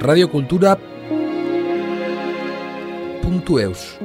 radiokultura.eus.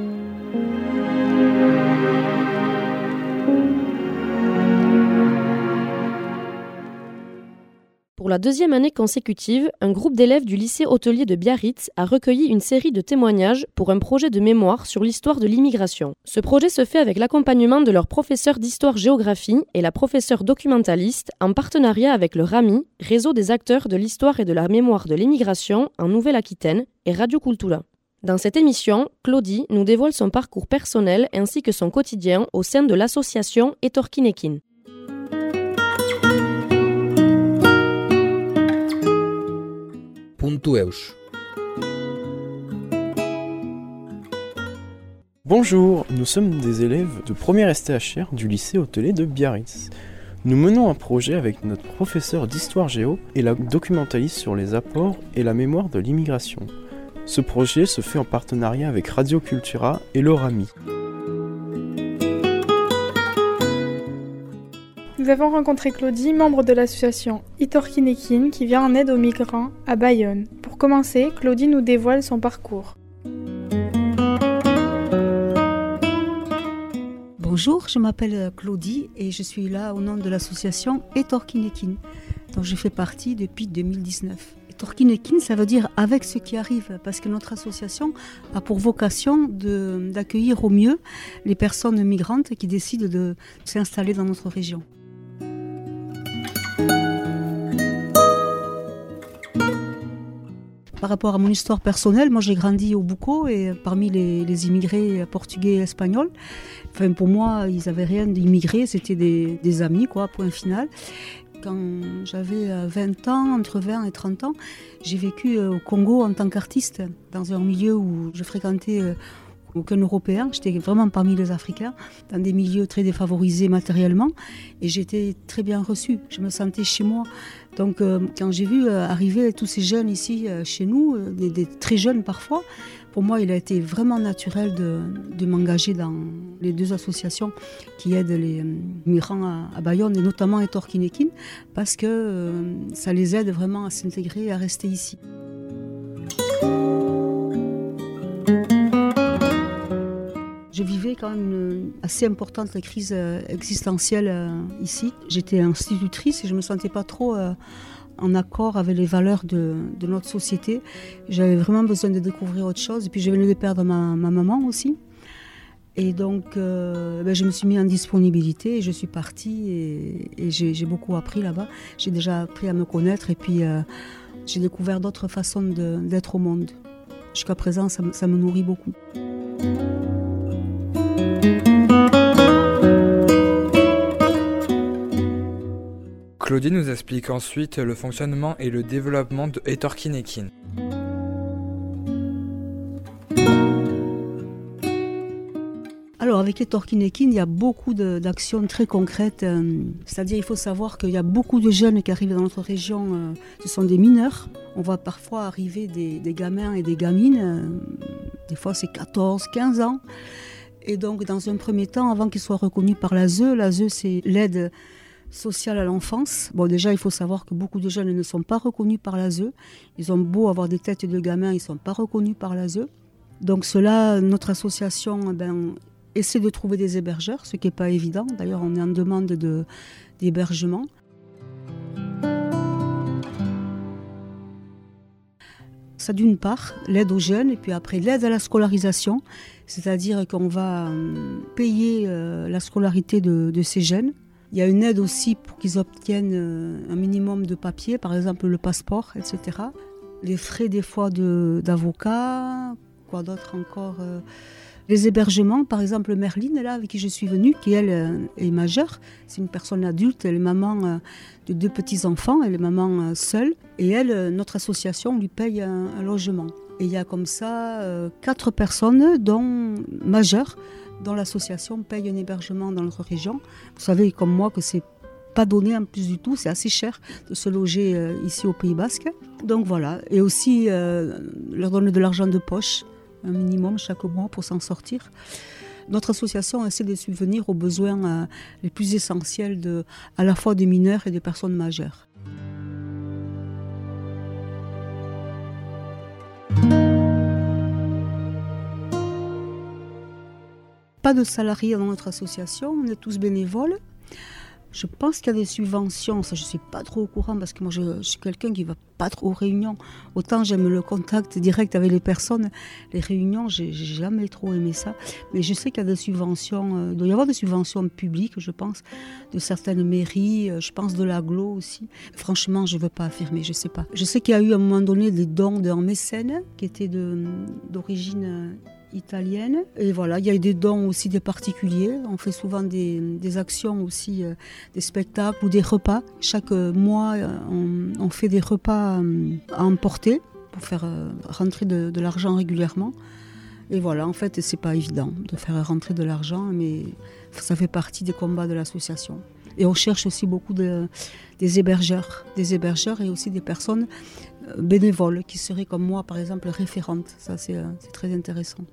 Pour la deuxième année consécutive, un groupe d'élèves du lycée hôtelier de Biarritz a recueilli une série de témoignages pour un projet de mémoire sur l'histoire de l'immigration. Ce projet se fait avec l'accompagnement de leur professeur d'histoire-géographie et la professeure documentaliste en partenariat avec le RAMI, réseau des acteurs de l'histoire et de la mémoire de l'immigration en Nouvelle-Aquitaine, et Radio Cultura. Dans cette émission, Claudie nous dévoile son parcours personnel ainsi que son quotidien au sein de l'association Etorkinekin. Bonjour, nous sommes des élèves de première STHR du lycée hôtelier de Biarritz. Nous menons un projet avec notre professeur d'histoire géo et la documentaliste sur les apports et la mémoire de l'immigration. Ce projet se fait en partenariat avec Radio Cultura et l'ORAMI. Nous avons rencontré Claudie, membre de l'association Itorkinekin, qui vient en aide aux migrants à Bayonne. Pour commencer, Claudie nous dévoile son parcours. Bonjour, je m'appelle Claudie et je suis là au nom de l'association Etorkinekin, dont je fais partie depuis 2019. Etorkinekin, ça veut dire avec ce qui arrive, parce que notre association a pour vocation d'accueillir au mieux les personnes migrantes qui décident de s'installer dans notre région. Par rapport à mon histoire personnelle, moi j'ai grandi au Bucco et parmi les, immigrés portugais et espagnols. Enfin, pour moi, ils n'avaient rien d'immigrés, c'était des, amis, quoi, point final. Quand j'avais 20 ans, entre 20 et 30 ans, j'ai vécu euh, au Congo en tant qu'artiste, dans un milieu où je fréquentais euh, aucun Européen. J'étais vraiment parmi les Africains, dans des milieux très défavorisés matériellement, et j'étais très bien reçue. Je me sentais chez moi. Donc, euh, quand j'ai vu euh, arriver tous ces jeunes ici euh, chez nous, des, très jeunes parfois, pour moi, il a été vraiment naturel de, m'engager dans les deux associations qui aident les migrants à, Bayonne, et notamment à Torkinekin, parce que ça les aide vraiment à s'intégrer et à rester ici. Je vivais quand même une assez importante crise euh, existentielle euh, ici. J'étais institutrice et je ne me sentais pas trop euh, en accord avec les valeurs de, notre société. J'avais vraiment besoin de découvrir autre chose. Et puis je venais de perdre ma, maman aussi. Et donc ben, je me suis mis en disponibilité et je suis partie et, j'ai beaucoup appris là-bas. J'ai déjà appris à me connaître et puis j'ai découvert d'autres façons d'être au monde. Jusqu'à présent, ça, ça me nourrit beaucoup. Claudie nous explique ensuite le fonctionnement et le développement de Etorkinekin. Alors avec Etorkinekin, il y a beaucoup d'actions très concrètes. Euh, c'est-à-dire il faut savoir qu'il y a beaucoup de jeunes qui arrivent dans notre région, euh, ce sont des mineurs. On voit parfois arriver des, gamins et des gamines, euh, des fois c'est 14, 15 ans. Et donc dans un premier temps, avant qu'ils soient reconnus par l'ASE, l'ASE c'est l'aide sociale à l'enfance. Bon, déjà, il faut savoir que beaucoup de jeunes ne sont pas reconnus par l'ASE. Ils ont beau avoir des têtes de gamins, ils ne sont pas reconnus par l'ASE. Donc cela, notre association eh ben, essaie de trouver des hébergeurs, ce qui n'est pas évident. D'ailleurs, on est en demande d'hébergement. Ça d'une part, l'aide aux jeunes, et puis après l'aide à la scolarisation, c'est-à-dire qu'on va euh, payer euh, la scolarité de ces jeunes il y a une aide aussi pour qu'ils obtiennent euh, un minimum de papiers, par exemple le passeport, etc. Les frais des fois d'avocat, quoi d'autre encore Les hébergements, par exemple Merline, là, avec qui je suis venue, qui elle est majeure, c'est une personne adulte, elle est maman de deux petits-enfants, elle est maman seule, et elle, notre association lui paye un logement. Et il y a comme ça quatre personnes, dont majeures, dont l'association paye un hébergement dans notre région. Vous savez comme moi que c'est pas donné en plus du tout, c'est assez cher de se loger euh, ici au Pays Basque. Donc voilà, et aussi euh, leur donner de l'argent de poche, un minimum chaque mois pour s'en sortir. Notre association essaie de subvenir aux besoins euh, les plus essentiels à la fois des mineurs et des personnes majeures. Pas de salariés dans notre association, on est tous bénévoles. Je pense qu'il y a des subventions, ça je ne suis pas trop au courant parce que moi je, suis quelqu'un qui ne va pas trop aux réunions. Autant j'aime le contact direct avec les personnes, les réunions, j'ai jamais trop aimé ça. Mais je sais qu'il y a des subventions, euh, il doit y avoir des subventions publiques, je pense, de certaines mairies, euh, je pense de l'aglo aussi. Franchement, je ne veux pas affirmer, je ne sais pas. Je sais qu'il y a eu à un moment donné des dons d'un mécène qui était d'origine italienne. Et voilà, il y a des dons aussi des particuliers. On fait souvent des, actions aussi, euh, des spectacles ou des repas. Chaque mois, euh, on, fait des repas euh, à emporter pour faire rentrer de, l'argent régulièrement. Et voilà, en fait, c'est pas évident de faire rentrer de l'argent, mais ça fait partie des combats de l'association. Et on cherche aussi beaucoup de, des hébergeurs, des hébergeurs et aussi des personnes bénévoles qui seraient comme moi, par exemple, référentes. Ça, c'est très intéressant.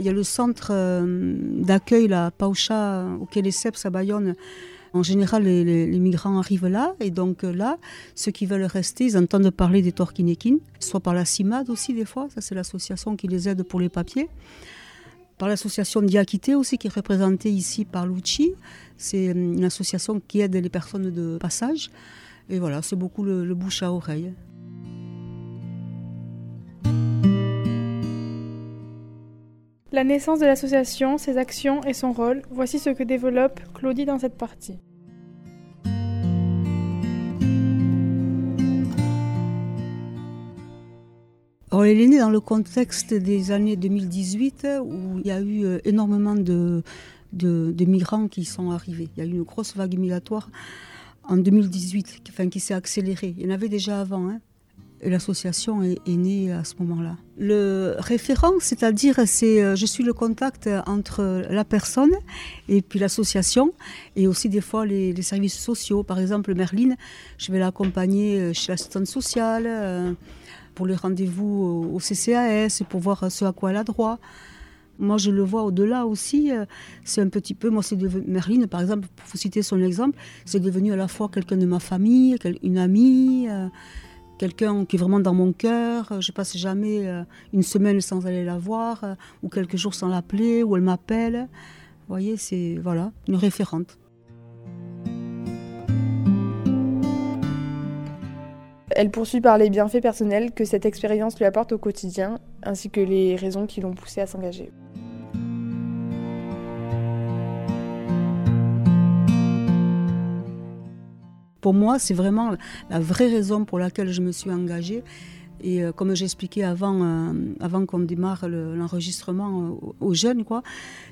Il y a le centre euh, d'accueil, la Paucha, au Quai les Ceps à Bayonne. En général, les, migrants arrivent là, et donc euh, là, ceux qui veulent rester, ils entendent parler des Torkinekin, soit par la CIMAD aussi, des fois, ça c'est l'association qui les aide pour les papiers, par l'association Diakité aussi, qui est représentée ici par Lucci, c'est euh, une association qui aide les personnes de passage, et voilà, c'est beaucoup le bouche à oreille. La naissance de l'association, ses actions et son rôle, voici ce que développe Claudie dans cette partie. elle est née dans le contexte des années 2018 où il y a eu euh, énormément de, migrants qui sont arrivés. Il y a eu une grosse vague migratoire en 2018 enfin, qui s'est accélérée. Il y en avait déjà avant, hein, l'association est, née à ce moment-là. Le référent, c'est-à-dire, c'est, euh, je suis le contact entre la personne et puis l'association, et aussi des fois les, services sociaux. Par exemple, Merline, je vais l'accompagner euh, chez l'assistante sociale euh, pour les rendez-vous au CCAS, pour voir ce à quoi elle a droit. Moi, je le vois au-delà aussi. C'est un petit peu, moi, c'est devenu, Merline, par exemple, pour vous citer son exemple, c'est devenu à la fois quelqu'un de ma famille, une amie quelqu'un qui est vraiment dans mon cœur. Euh, je passe jamais euh, une semaine sans aller la voir, euh, ou quelques jours sans l'appeler, ou elle m'appelle. Vous voyez, c'est voilà, une référente. Elle poursuit par les bienfaits personnels que cette expérience lui apporte au quotidien, ainsi que les raisons qui l'ont poussée à s'engager. Pour moi, c'est vraiment la vraie raison pour laquelle je me suis engagée. Et euh, comme j'expliquais avant, euh, avant qu'on démarre l'enregistrement euh, aux jeunes, quoi,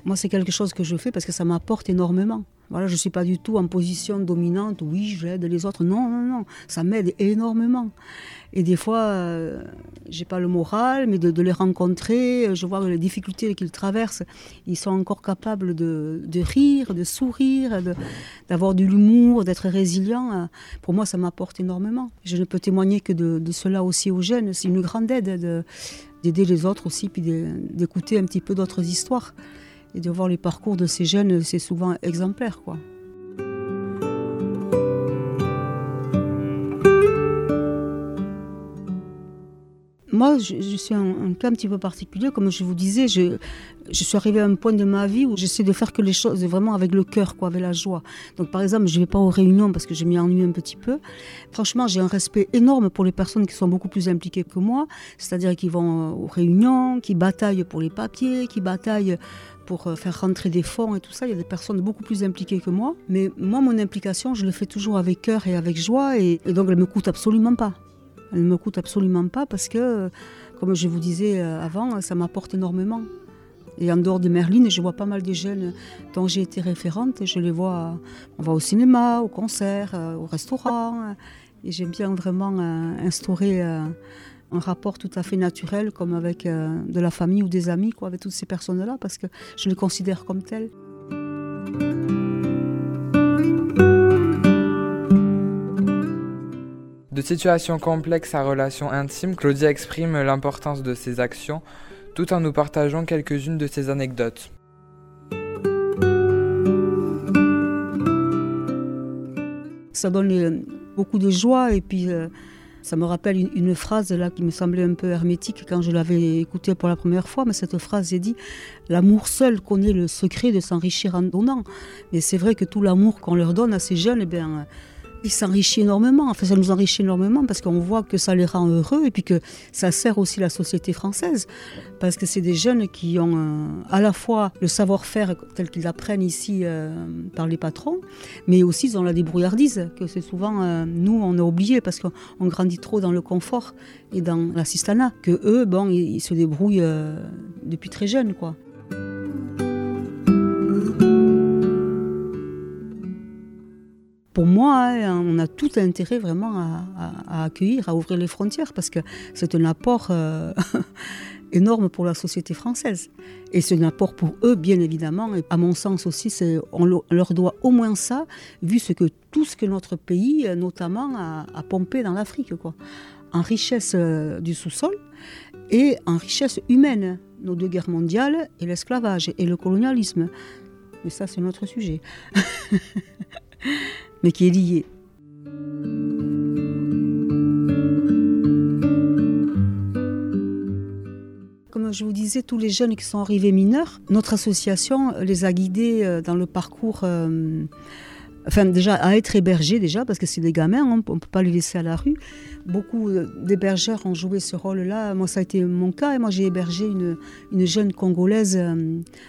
moi c'est quelque chose que je fais parce que ça m'apporte énormément. Voilà, je ne suis pas du tout en position dominante, oui, j'aide les autres. Non, non, non, ça m'aide énormément. Et des fois, euh, j'ai pas le moral, mais de, les rencontrer, je vois les difficultés qu'ils traversent. Ils sont encore capables de, rire, de sourire, d'avoir de, l'humour, d'être résilients. Pour moi, ça m'apporte énormément. Je ne peux témoigner que de, cela aussi aux jeunes. C'est une grande aide d'aider les autres aussi, puis d'écouter un petit peu d'autres histoires. Et de voir les parcours de ces jeunes, c'est souvent exemplaire, quoi. Moi, je, suis un, cas un petit peu particulier. Comme je vous disais, je, je suis arrivée à un point de ma vie où j'essaie de faire que les choses vraiment avec le cœur, quoi, avec la joie. Donc, par exemple, je ne vais pas aux réunions parce que je m'y ennuie un petit peu. Franchement, j'ai un respect énorme pour les personnes qui sont beaucoup plus impliquées que moi, c'est-à-dire qui vont aux réunions, qui bataillent pour les papiers, qui bataillent pour euh, faire rentrer des fonds et tout ça. Il y a des personnes beaucoup plus impliquées que moi. Mais moi, mon implication, je le fais toujours avec cœur et avec joie. Et, donc, elle ne me coûte absolument pas. Elle ne me coûte absolument pas parce que, comme je vous disais euh, avant, ça m'apporte énormément. Et en dehors de Merline, je vois pas mal de jeunes dont j'ai été référente. Je les vois, on va au cinéma, au concert, euh, au restaurant. Et j'aime bien vraiment instaurer un rapport tout à fait naturel, comme avec euh, de la famille ou des amis, quoi, avec toutes ces personnes-là, parce que je les considère comme telles. De situations complexes à relations intimes, Claudia exprime l'importance de ses actions tout en nous partageant quelques-unes de ses anecdotes. ça donne beaucoup de joie et puis ça me rappelle une, phrase là qui me semblait un peu hermétique quand je l'avais écoutée pour la première fois, mais cette phrase est dit L'amour seul connaît le secret de s'enrichir en donnant. Mais c'est vrai que tout l'amour qu'on leur donne à ces jeunes, eh bien, il s'enrichit énormément. Enfin, ça nous enrichit énormément parce qu'on voit que ça les rend heureux et puis que ça sert aussi la société française. Parce que c'est des jeunes qui ont euh, à la fois le savoir-faire tel qu'ils apprennent ici euh, par les patrons, mais aussi ils ont la débrouillardise que c'est souvent euh, nous on a oublié parce qu'on grandit trop dans le confort et dans l'assistanat. Que eux, bon, ils, se débrouillent depuis très jeunes, quoi. Pour moi, hein, on a tout intérêt vraiment à, accueillir, à ouvrir les frontières, parce que c'est un apport euh, énorme pour la société française. Et c'est un apport pour eux, bien évidemment. Et à mon sens aussi, on leur doit au moins ça, vu ce que, tout ce que notre pays, notamment, a, pompé dans l'Afrique. En richesse euh, du sous-sol et en richesse humaine. Nos deux guerres mondiales et l'esclavage et le colonialisme. Mais ça, c'est notre sujet. mais qui est lié. Comme je vous disais, tous les jeunes qui sont arrivés mineurs, notre association les a guidés euh, dans le parcours, euh, enfin déjà à être hébergés déjà, parce que c'est des gamins, hein, on ne peut pas les laisser à la rue. Beaucoup euh, d'hébergeurs ont joué ce rôle-là. Moi, ça a été mon cas, et moi j'ai hébergé une, une, jeune Congolaise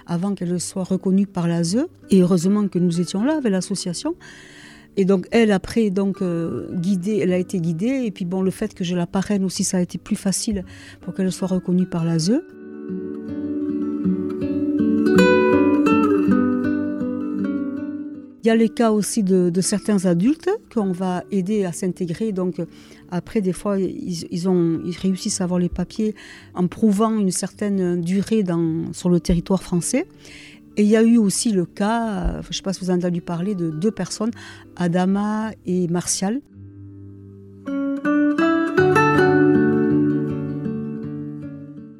avant qu'elle soit reconnue par l'ASE. Et heureusement que nous étions là avec l'association. Et donc elle après donc euh, guidée, elle a été guidée et puis bon le fait que je la parraine aussi ça a été plus facile pour qu'elle soit reconnue par l'ASE. Il y a les cas aussi de, certains adultes qu'on va aider à s'intégrer. Donc après, des fois, ils, réussissent à avoir les papiers en prouvant une certaine durée sur le territoire français. Et il y a eu aussi le cas, euh, je ne sais pas si vous en avez entendu parler, de deux personnes, Adama et Martial.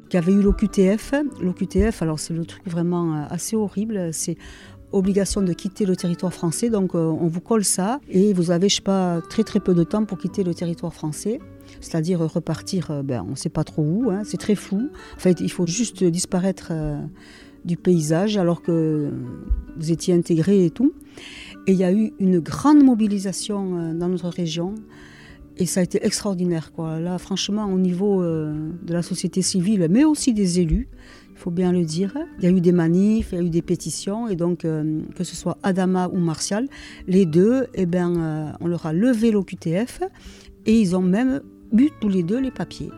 qui avaient eu l'OQTF. L'OQTF, alors c'est le truc vraiment euh, assez horrible, c'est obligation de quitter le territoire français. Donc euh, on vous colle ça et vous avez, je sais pas, très très peu de temps pour quitter le territoire français. C'est-à-dire repartir, ben, on ne sait pas trop où, hein, c'est très flou. En fait, il faut juste disparaître du paysage alors que vous étiez intégrés et tout. Et il y a eu une grande mobilisation euh, dans notre région. Et ça a été extraordinaire. Quoi. Là, franchement, au niveau euh, de la société civile, mais aussi des élus, il faut bien le dire, il y a eu des manifs, il y a eu des pétitions. Et donc, euh, que ce soit Adama ou Martial, les deux, eh ben, on leur a levé l'OQTF et ils ont même eu tous les deux les papiers.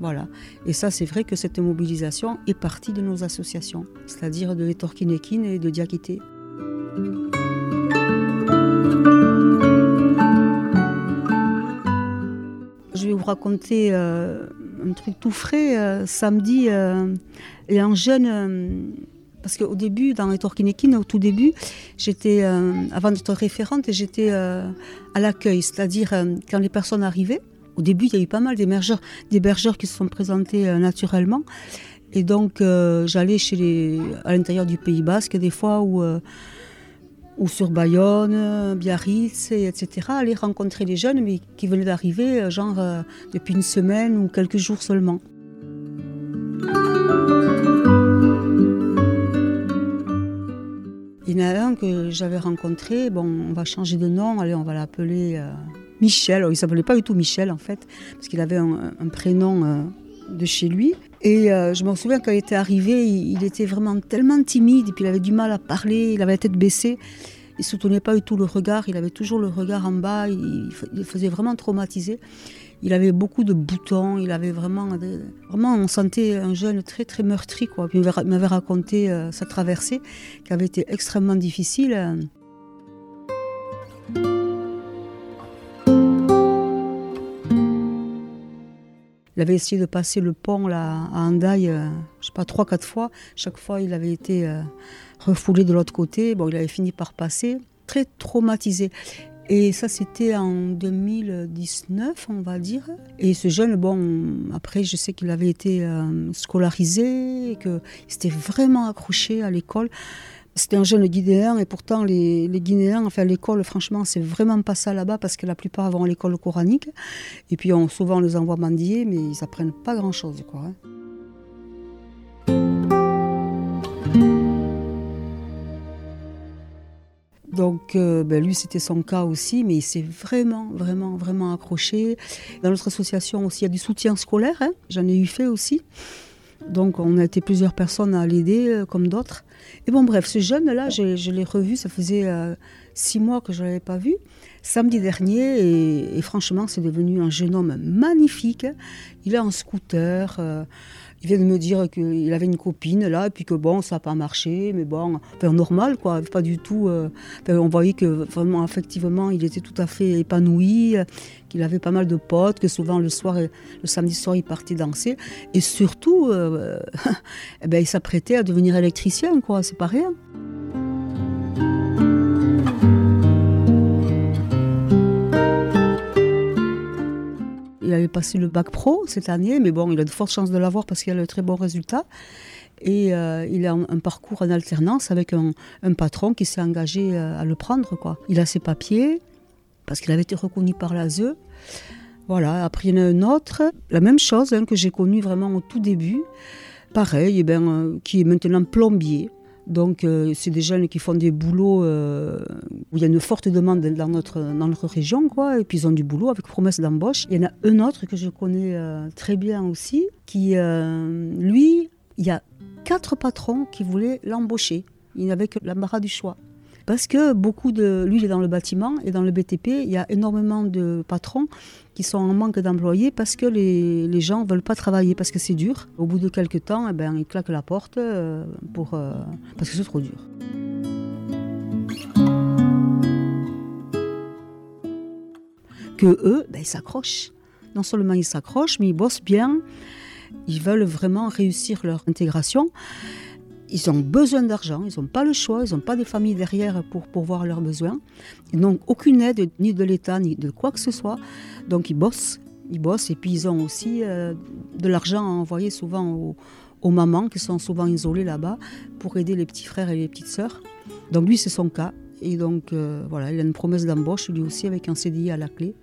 Voilà. Et ça, c'est vrai que cette mobilisation est partie de nos associations, c'est-à-dire de Etorkinekin et de Diakité. Je vais vous raconter euh, un truc tout frais. Euh, samedi, euh, et un jeune. parce qu'au début, dans Etorkinekin, au tout début, j'étais, avant d'être référente, j'étais à l'accueil, c'est-à-dire quand les personnes arrivaient, au début, il y a eu pas mal d'hébergeurs qui se sont présentés euh, naturellement. Et donc, euh, j'allais chez les, à l'intérieur du Pays Basque, des fois, ou, euh, sur Bayonne, Biarritz, etc., aller rencontrer les jeunes, mais qui venaient d'arriver, genre, depuis une semaine ou quelques jours seulement. Il y en a un que j'avais rencontré, bon, on va changer de nom, allez, on va l'appeler Michel. il ne s'appelait pas du tout Michel en fait, parce qu'il avait un, prénom euh, de chez lui. Et euh, je me souviens quand il était arrivé, il, était vraiment tellement timide, et puis il avait du mal à parler, il avait la tête baissée. Il ne soutenait pas du tout le regard, il avait toujours le regard en bas, il, faisait vraiment traumatiser. Il avait beaucoup de boutons, il avait vraiment, vraiment, on sentait un jeune très très meurtri quoi. il m'avait raconté euh, sa traversée qui avait été extrêmement difficile. Il avait essayé de passer le pont là, à Andaï, euh, je sais pas, trois, quatre fois. Chaque fois, il avait été euh, refoulé de l'autre côté. Bon, il avait fini par passer. Très traumatisé. Et ça, c'était en 2019, on va dire. Et ce jeune, bon, après, je sais qu'il avait été euh, scolarisé, qu'il s'était vraiment accroché à l'école. C'était un jeune guinéen et pourtant les, Guinéens, enfin l'école, franchement, c'est vraiment pas ça là-bas parce que la plupart vont à l'école coranique et puis souvent on les envoie mendier, mais ils apprennent pas grand-chose, quoi. Hein. Donc, euh, ben, lui, c'était son cas aussi, mais il s'est vraiment, vraiment, vraiment accroché. Dans notre association aussi, il y a du soutien scolaire. Hein. J'en ai eu fait aussi. Donc, on a été plusieurs personnes à l'aider, euh, comme d'autres. Et bon, bref, ce jeune-là, je, l'ai revu, ça faisait euh, six mois que je ne l'avais pas vu, samedi dernier, et, franchement, c'est devenu un jeune homme magnifique. Il est en scooter. Il vient de me dire qu'il avait une copine là, et puis que bon, ça n'a pas marché, mais bon, normal quoi, pas du tout. Euh, on voyait que vraiment, effectivement, il était tout à fait épanoui, qu'il avait pas mal de potes, que souvent le samedi soir, il partait danser, et surtout, euh, eh ben, il s'apprêtait à devenir électricien, quoi, c'est pas rien. Avait passé le bac pro cette année, mais bon, il a de fortes chances de l'avoir parce qu'il a de très bons résultats. Et euh, il a un, parcours en alternance avec un, patron qui s'est engagé euh, à le prendre. Quoi. Il a ses papiers parce qu'il avait été reconnu par l'ASE. Voilà, après il y en a un autre, la même chose hein, que j'ai connu vraiment au tout début. Pareil, eh ben, euh, qui est maintenant plombier. Donc, euh, c'est des jeunes qui font des boulots euh, où il y a une forte demande dans notre, région, quoi. Et puis, ils ont du boulot avec promesse d'embauche. Il y en a un autre que je connais euh, très bien aussi, qui, lui, il y a quatre patrons qui voulaient l'embaucher. Il n'avait que l'embarras du choix. Parce que beaucoup de. Lui, il est dans le bâtiment et dans le BTP, il y a énormément de patrons qui sont en manque d'employés parce que les, les gens ne veulent pas travailler, parce que c'est dur. Au bout de quelques temps, eh ben, ils claquent la porte euh, pour, euh, parce que c'est trop dur. Que eux, ben, ils s'accrochent. Non seulement ils s'accrochent, mais ils bossent bien. Ils veulent vraiment réussir leur intégration ils ont besoin d'argent, ils n'ont pas le choix, ils n'ont pas de famille derrière pour pourvoir leurs besoins. Ils n'ont aucune aide ni de l'État ni de quoi que ce soit. Donc ils bossent, ils bossent et puis ils ont aussi euh, de l'argent à envoyer souvent aux, mamans qui sont souvent isolées là-bas pour aider les petits frères et les petites sœurs. Donc lui c'est son cas et donc euh, voilà, il a une promesse d'embauche lui aussi avec un CDI à la clé.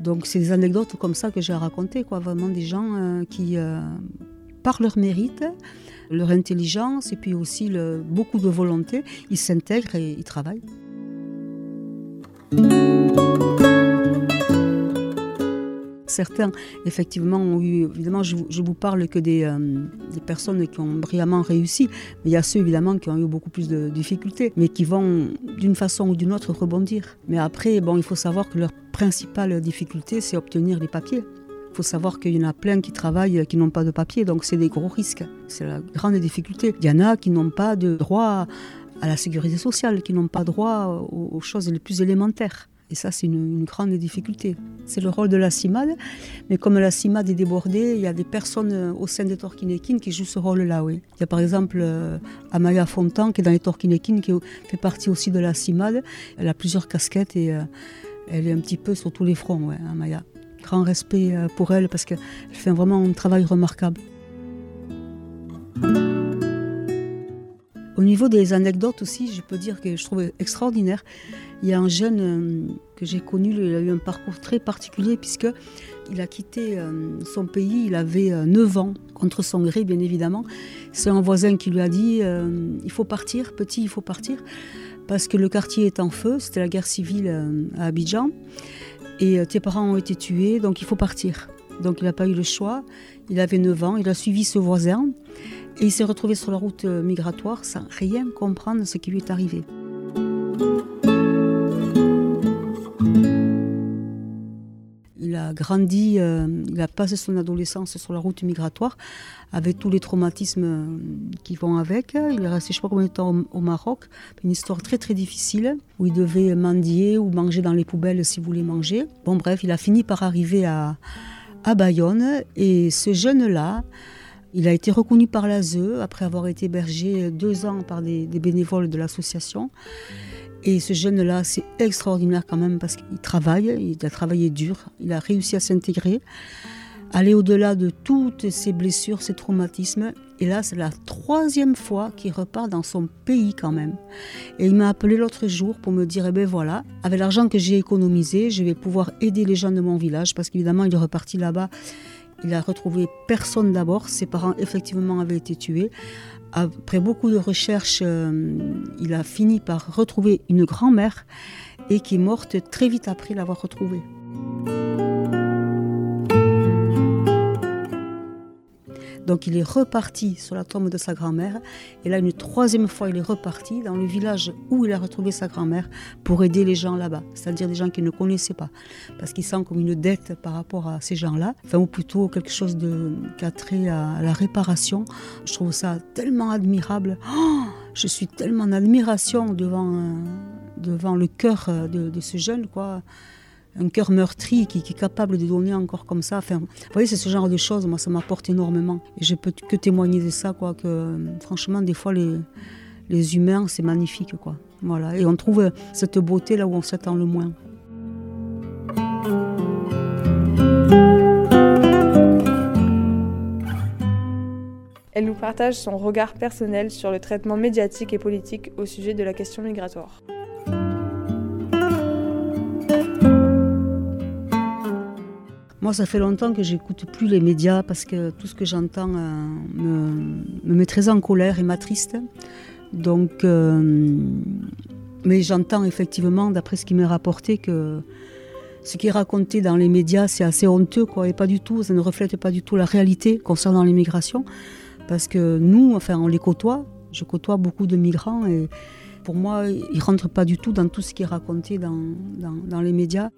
Donc c'est des anecdotes comme ça que j'ai à raconter, quoi, vraiment des gens euh, qui, par leur mérite, leur intelligence et puis aussi beaucoup de volonté, ils s'intègrent et ils travaillent. Certains, effectivement, ont eu, évidemment, je, vous parle que des, euh, des, personnes qui ont brillamment réussi, mais il y a ceux, évidemment, qui ont eu beaucoup plus de difficultés, mais qui vont, d'une façon ou d'une autre, rebondir. Mais après, bon, il faut savoir que leur principale difficulté, c'est obtenir les papiers. Faut savoir qu'il y en a plein qui travaillent qui n'ont pas de papier, donc c'est des gros risques. C'est la grande difficulté. Il y en a qui n'ont pas de droit à la sécurité sociale, qui n'ont pas droit aux, choses les plus élémentaires. Et ça, c'est une, grande difficulté. C'est le rôle de la CIMAD. Mais comme la CIMAD est débordée, il y a des personnes euh, au sein des Torkinekin qui jouent ce rôle-là. Oui. Il y a par exemple euh, Amaya Fontan qui est dans les Torkinekin, qui fait partie aussi de la CIMAD. Elle a plusieurs casquettes et euh, elle est un petit peu sur tous les fronts, ouais, Amaya grand respect euh, pour elle parce qu'elle fait vraiment un travail remarquable. Au niveau des anecdotes aussi, je peux dire que je trouve extraordinaire. Il y a un jeune euh, que j'ai connu, il a eu un parcours très particulier puisque il a quitté euh, son pays, il avait 9 ans, contre son gré bien évidemment. C'est un voisin qui lui a dit il faut partir, petit, il faut partir, parce que le quartier est en feu, c'était la guerre civile à Abidjan. Et euh, tes parents ont été tués, donc il faut partir. Donc il n'a pas eu le choix. Il avait 9 ans, il a suivi ce voisin et il s'est retrouvé sur la route euh, migratoire sans rien comprendre de ce qui lui est arrivé. A grandi, euh, il a passé son adolescence sur la route migratoire avec tous les traumatismes euh, qui vont avec. Il est resté, je ne sais pas combien de temps au, Maroc. Une histoire très très difficile où il devait mendier ou manger dans les poubelles s'il voulait manger. Bon, bref, il a fini par arriver à, à Bayonne et ce jeune-là, il a été reconnu par l'ASE après avoir été hébergé deux ans par des bénévoles de l'association. Et ce jeune-là, c'est extraordinaire quand même parce qu'il travaille, il a travaillé dur, il a réussi à s'intégrer, aller au-delà de toutes ses blessures, ses traumatismes. Et là, c'est la troisième fois qu'il repart dans son pays quand même. Et il m'a appelé l'autre jour pour me dire, eh ben voilà, avec l'argent que j'ai économisé, je vais pouvoir aider les gens de mon village, parce qu'évidemment, il est reparti là-bas. Il a retrouvé personne d'abord. Ses parents, effectivement, avaient été tués. Après beaucoup de recherches, euh, il a fini par retrouver une grand-mère et qui est morte très vite après l'avoir retrouvée. Donc il est reparti sur la tombe de sa grand-mère. Et là, une troisième fois, il est reparti dans le village où il a retrouvé sa grand-mère pour aider les gens là-bas, c'est-à-dire des gens qu'il ne connaissait pas. Parce qu'il sent comme une dette par rapport à ces gens-là, enfin, ou plutôt quelque chose de, qui a trait à la réparation. Je trouve ça tellement admirable. Oh, je suis tellement en admiration devant, euh, devant le cœur de, de ce jeune, quoi un cœur meurtri qui, est capable de donner encore comme ça. Vous voyez, c'est ce genre de choses, moi, ça m'apporte énormément. Et je peux que témoigner de ça, quoi, que franchement, des fois, les, les humains, c'est magnifique, quoi. Voilà. Et on trouve cette beauté là où on s'attend le moins. Elle nous partage son regard personnel sur le traitement médiatique et politique au sujet de la question migratoire. Moi, ça fait longtemps que j'écoute plus les médias parce que tout ce que j'entends euh, me, met très en colère et m'attriste. Donc, euh, mais j'entends effectivement, d'après ce qui m'est rapporté, que ce qui est raconté dans les médias, c'est assez honteux, quoi, et pas du tout, ça ne reflète pas du tout la réalité concernant l'immigration, parce que nous, enfin, on les côtoie. Je côtoie beaucoup de migrants et pour moi, ils rentrent pas du tout dans tout ce qui est raconté dans les médias.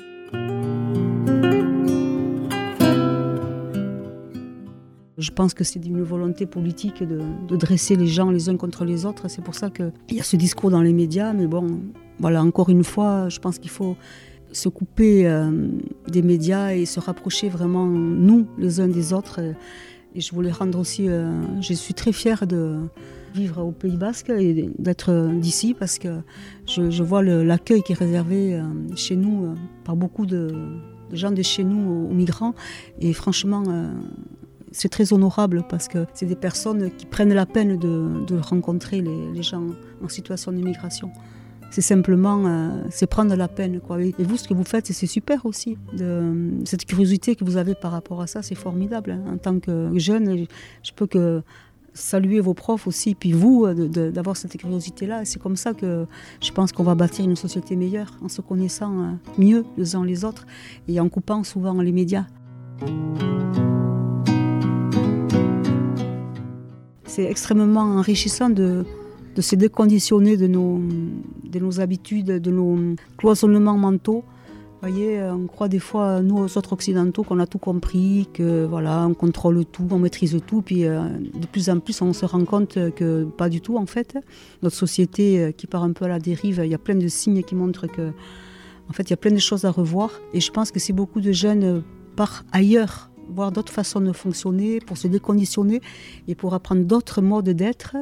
Je pense que c'est une volonté politique de, dresser les gens les uns contre les autres. C'est pour ça qu'il y a ce discours dans les médias. Mais bon, voilà, encore une fois, je pense qu'il faut se couper euh, des médias et se rapprocher vraiment, nous, les uns des autres. Et je voulais rendre aussi. Euh, je suis très fière de vivre au Pays Basque et d'être d'ici parce que je, vois l'accueil qui est réservé euh, chez nous par beaucoup de, gens de chez nous aux, migrants. Et franchement, c'est très honorable parce que c'est des personnes qui prennent la peine de, rencontrer les, gens en situation d'immigration. C'est simplement, euh, c'est prendre la peine. Et vous, ce que vous faites, c'est super aussi. Cette curiosité que vous avez par rapport à ça, c'est formidable. Hein. En tant que jeune, je peux que saluer vos profs aussi, puis vous, d'avoir cette curiosité-là. C'est comme ça que je pense qu'on va bâtir une société meilleure, en se connaissant euh, mieux les uns les autres et en coupant souvent les médias. C'est extrêmement enrichissant de, se déconditionner de nos, de nos habitudes, de nos cloisonnements mentaux. Vous voyez, on croit des fois, nous, aux autres occidentaux, qu'on a tout compris, que voilà, on contrôle tout, on maîtrise tout, puis euh, de plus en plus, on se rend compte que pas du tout, en fait. Notre société euh, qui part un peu à la dérive, il y a plein de signes qui montrent que, en fait, il y a plein de choses à revoir. Et je pense que si beaucoup de jeunes partent ailleurs voir d'autres façons de fonctionner, pour se déconditionner et pour apprendre d'autres modes d'être,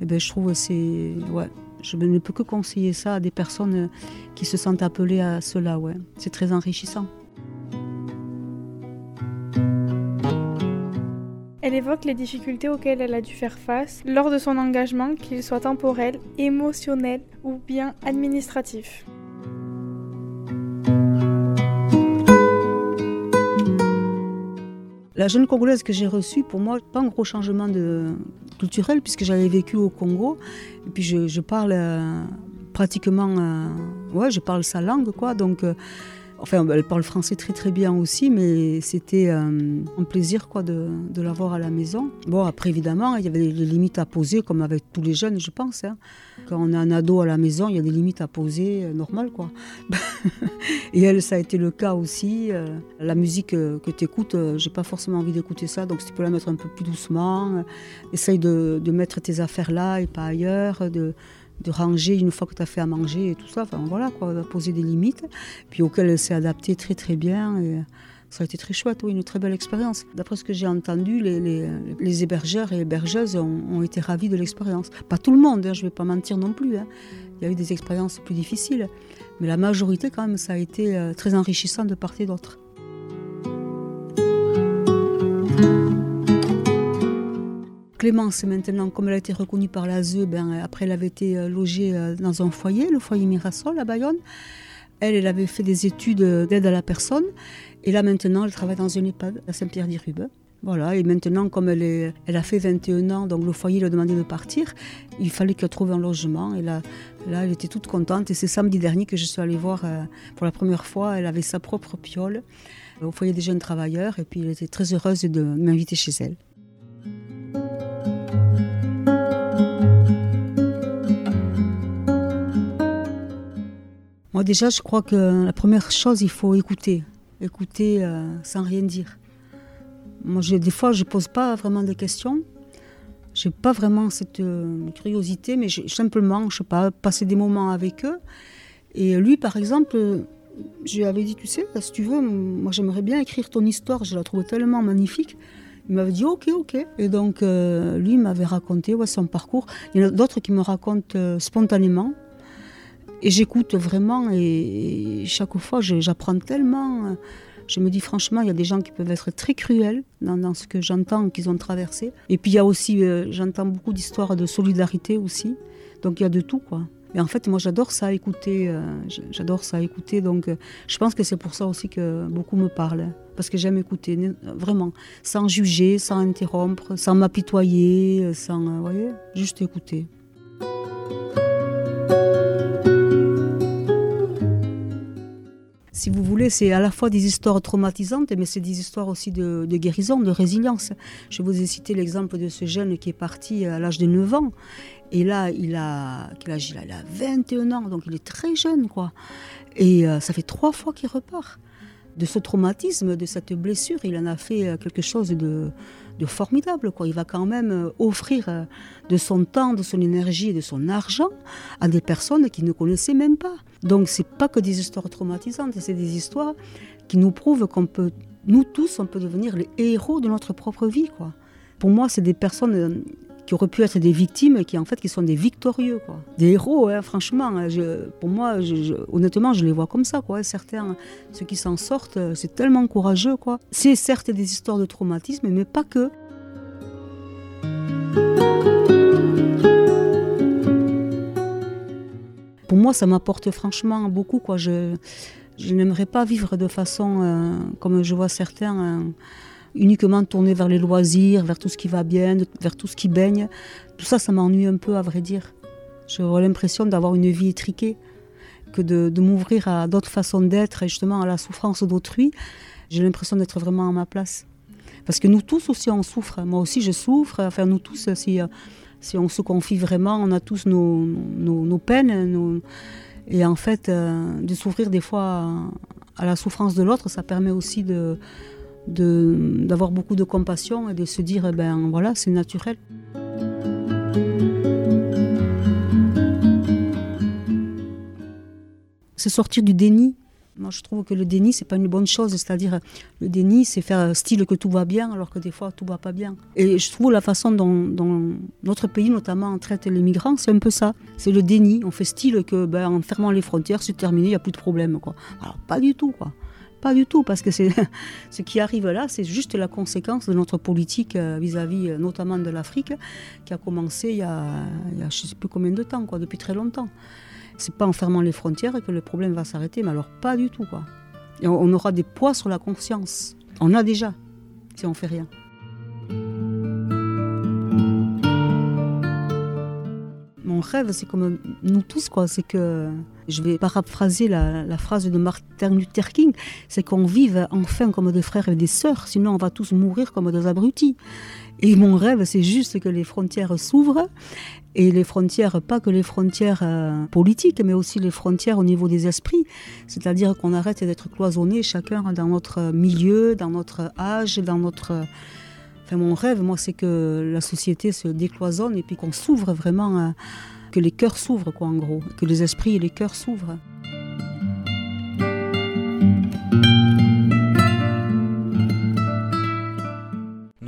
eh ben, je trouve c'est. Ouais, je ne peux que conseiller ça à des personnes qui se sentent appelées à cela. Ouais. C'est très enrichissant. Elle évoque les difficultés auxquelles elle a dû faire face lors de son engagement, qu'il soit temporel, émotionnel ou bien administratif. La jeune Congolaise que j'ai reçue, pour moi, pas un gros changement de, culturel puisque j'avais vécu au Congo. Et puis je, parle euh, pratiquement, euh, ouais, je parle sa langue, quoi. Donc euh, Enfin, elle parle français très très bien aussi, mais c'était euh, un plaisir quoi, de, de la voir à la maison. Bon, après évidemment, il y avait des limites à poser, comme avec tous les jeunes, je pense. Hein. Quand on a un ado à la maison, il y a des limites à poser, euh, normal quoi. Et elle, ça a été le cas aussi. Euh, la musique que tu écoutes, j'ai pas forcément envie d'écouter ça, donc si tu peux la mettre un peu plus doucement, essaye de, de mettre tes affaires là et pas ailleurs, de de ranger une fois que tu as fait à manger et tout ça. Enfin voilà, quoi, poser des limites, puis auxquelles elle s'est adaptée très très bien. Et ça a été très chouette, oui, une très belle expérience. D'après ce que j'ai entendu, les, les, hébergeurs et hébergeuses ont, été ravis de l'expérience. Pas tout le monde, hein, je ne vais pas mentir non plus. Hein. Il y a eu des expériences plus difficiles, mais la majorité quand même, ça a été euh, très enrichissant de part et d'autre. Clémence, maintenant, comme elle a été reconnue par l'ASE, ben, après elle avait été euh, logée euh, dans un foyer, le foyer Mirasol à Bayonne. Elle, elle avait fait des études d'aide à la personne. Et là, maintenant, elle travaille dans une EHPAD à Saint-Pierre-d'Irube. Voilà, et maintenant, comme elle, est, elle a fait 21 ans, donc le foyer lui a demandé de partir, il fallait qu'elle trouve un logement. Et là, là, elle était toute contente. Et c'est samedi dernier que je suis allée voir pour la première fois. Elle avait sa propre piole au foyer des jeunes travailleurs. Et puis, elle était très heureuse de m'inviter chez elle. Moi déjà, je crois que la première chose, il faut écouter. Écouter euh, sans rien dire. Moi, des fois, je ne pose pas vraiment de questions. Je n'ai pas vraiment cette euh, curiosité, mais simplement, je sais pas, passer des moments avec eux. Et lui, par exemple, je lui avais dit, tu sais, si tu veux, moi j'aimerais bien écrire ton histoire, je la trouve tellement magnifique. Il m'avait dit ok, ok. Et donc euh, lui m'avait raconté ouais, son parcours. Il y en a d'autres qui me racontent spontanément. Et j'écoute vraiment et, chaque fois j'apprends tellement. Je me dis franchement, il y a des gens qui peuvent être très cruels dans, ce que j'entends qu'ils ont traversé. Et puis il y a aussi, euh, j'entends beaucoup d'histoires de solidarité aussi. Donc il y a de tout quoi. Et en fait, moi j'adore ça écouter, euh, j'adore ça écouter. Donc euh, je pense que c'est pour ça aussi que beaucoup me parlent. Parce que j'aime écouter, vraiment, sans juger, sans interrompre, sans m'apitoyer, sans, vous voyez, juste écouter. Si vous voulez, c'est à la fois des histoires traumatisantes, mais c'est des histoires aussi de, guérison, de résilience. Je vous ai cité l'exemple de ce jeune qui est parti à l'âge de 9 ans. Et là, il a, il a, il a 21 ans, donc il est très jeune, quoi. Et euh, ça fait trois fois qu'il repart. De ce traumatisme, de cette blessure, il en a fait euh, quelque chose de, formidable. Il va quand même euh, offrir de son temps, de son énergie de son argent à des personnes qui ne connaissaient même pas. Donc c'est pas que des histoires traumatisantes, c'est des histoires qui nous prouvent qu'on peut, nous tous, on peut devenir les héros de notre propre vie. Quoi. Pour moi, c'est des personnes euh, qui auraient pu être des victimes, qui en fait qui sont des victorieux. Des héros, hein, franchement. Hein, pour moi, honnêtement, je les vois comme ça, quoi. Certains, ceux qui s'en sortent, euh, c'est tellement courageux. C'est certes des histoires de traumatisme, mais pas que. pour moi, ça m'apporte franchement beaucoup. Quoi. Je, je n'aimerais pas vivre de façon, euh, comme je vois certains, uniquement tournés vers les loisirs, vers tout ce qui va bien, vers tout ce qui baigne. Tout ça, ça m'ennuie un peu, à vrai dire. J'aurais l'impression d'avoir une vie étriquée, que de, m'ouvrir à d'autres façons d'être et justement à la souffrance d'autrui. J'ai l'impression d'être vraiment à ma place. Parce que nous tous aussi, on souffre. Moi aussi, je souffre. Enfin, nous tous, si on se confie vraiment, on a tous nos, peines. Et en fait, euh, de s'ouvrir des fois à, la souffrance de l'autre, ça permet aussi de, d'avoir beaucoup de compassion et de se dire, eh ben voilà, c'est naturel. C'est sortir du déni moi, je trouve que le déni, c'est pas une bonne chose. C'est-à-dire, le déni, c'est faire style que tout va bien, alors que des fois, tout va pas bien. Et je trouve la façon dont, notre pays, notamment, traite les migrants, c'est un peu ça. C'est le déni. On fait style que, ben, en fermant les frontières, c'est terminé, il n'y a plus de problème, quoi. Alors, pas du tout, quoi. Pas du tout, parce que ce qui arrive là, c'est juste la conséquence de notre politique euh, vis-à-vis, euh, notamment de l'Afrique, qui a commencé il y a, je ne sais plus combien de temps, quoi, depuis très longtemps. C'est pas en fermant les frontières que le problème va s'arrêter, mais alors pas du tout. Quoi. On aura des poids sur la conscience. On a déjà, si on fait rien. Mon rêve, c'est comme nous tous, quoi. C'est que, je vais paraphraser la, la phrase de Martin Luther King, c'est qu'on vive enfin comme des frères et des sœurs, sinon on va tous mourir comme des abrutis. Et mon rêve, c'est juste que les frontières s'ouvrent. Et les frontières, pas que les frontières euh, politiques, mais aussi les frontières au niveau des esprits. C'est-à-dire qu'on arrête d'être cloisonnés, chacun dans notre milieu, dans notre âge, dans notre... Enfin, mon rêve, moi, c'est que la société se décloisonne et puis qu'on s'ouvre vraiment, que les cœurs s'ouvrent, quoi, en gros. Que les esprits et les cœurs s'ouvrent.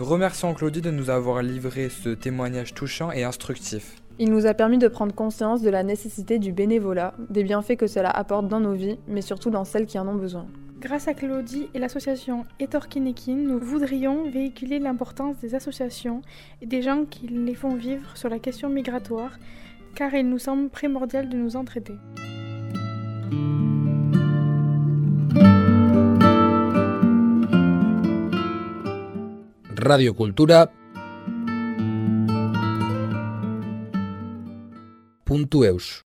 remercions Claudie de nous avoir livré ce témoignage touchant et instructif. Il nous a permis de prendre conscience de la nécessité du bénévolat, des bienfaits que cela apporte dans nos vies, mais surtout dans celles qui en ont besoin. Grâce à Claudie et l'association Etorkinekin, nous voudrions véhiculer l'importance des associations et des gens qui les font vivre sur la question migratoire, car il nous semble primordial de nous entraider. Radio Cultura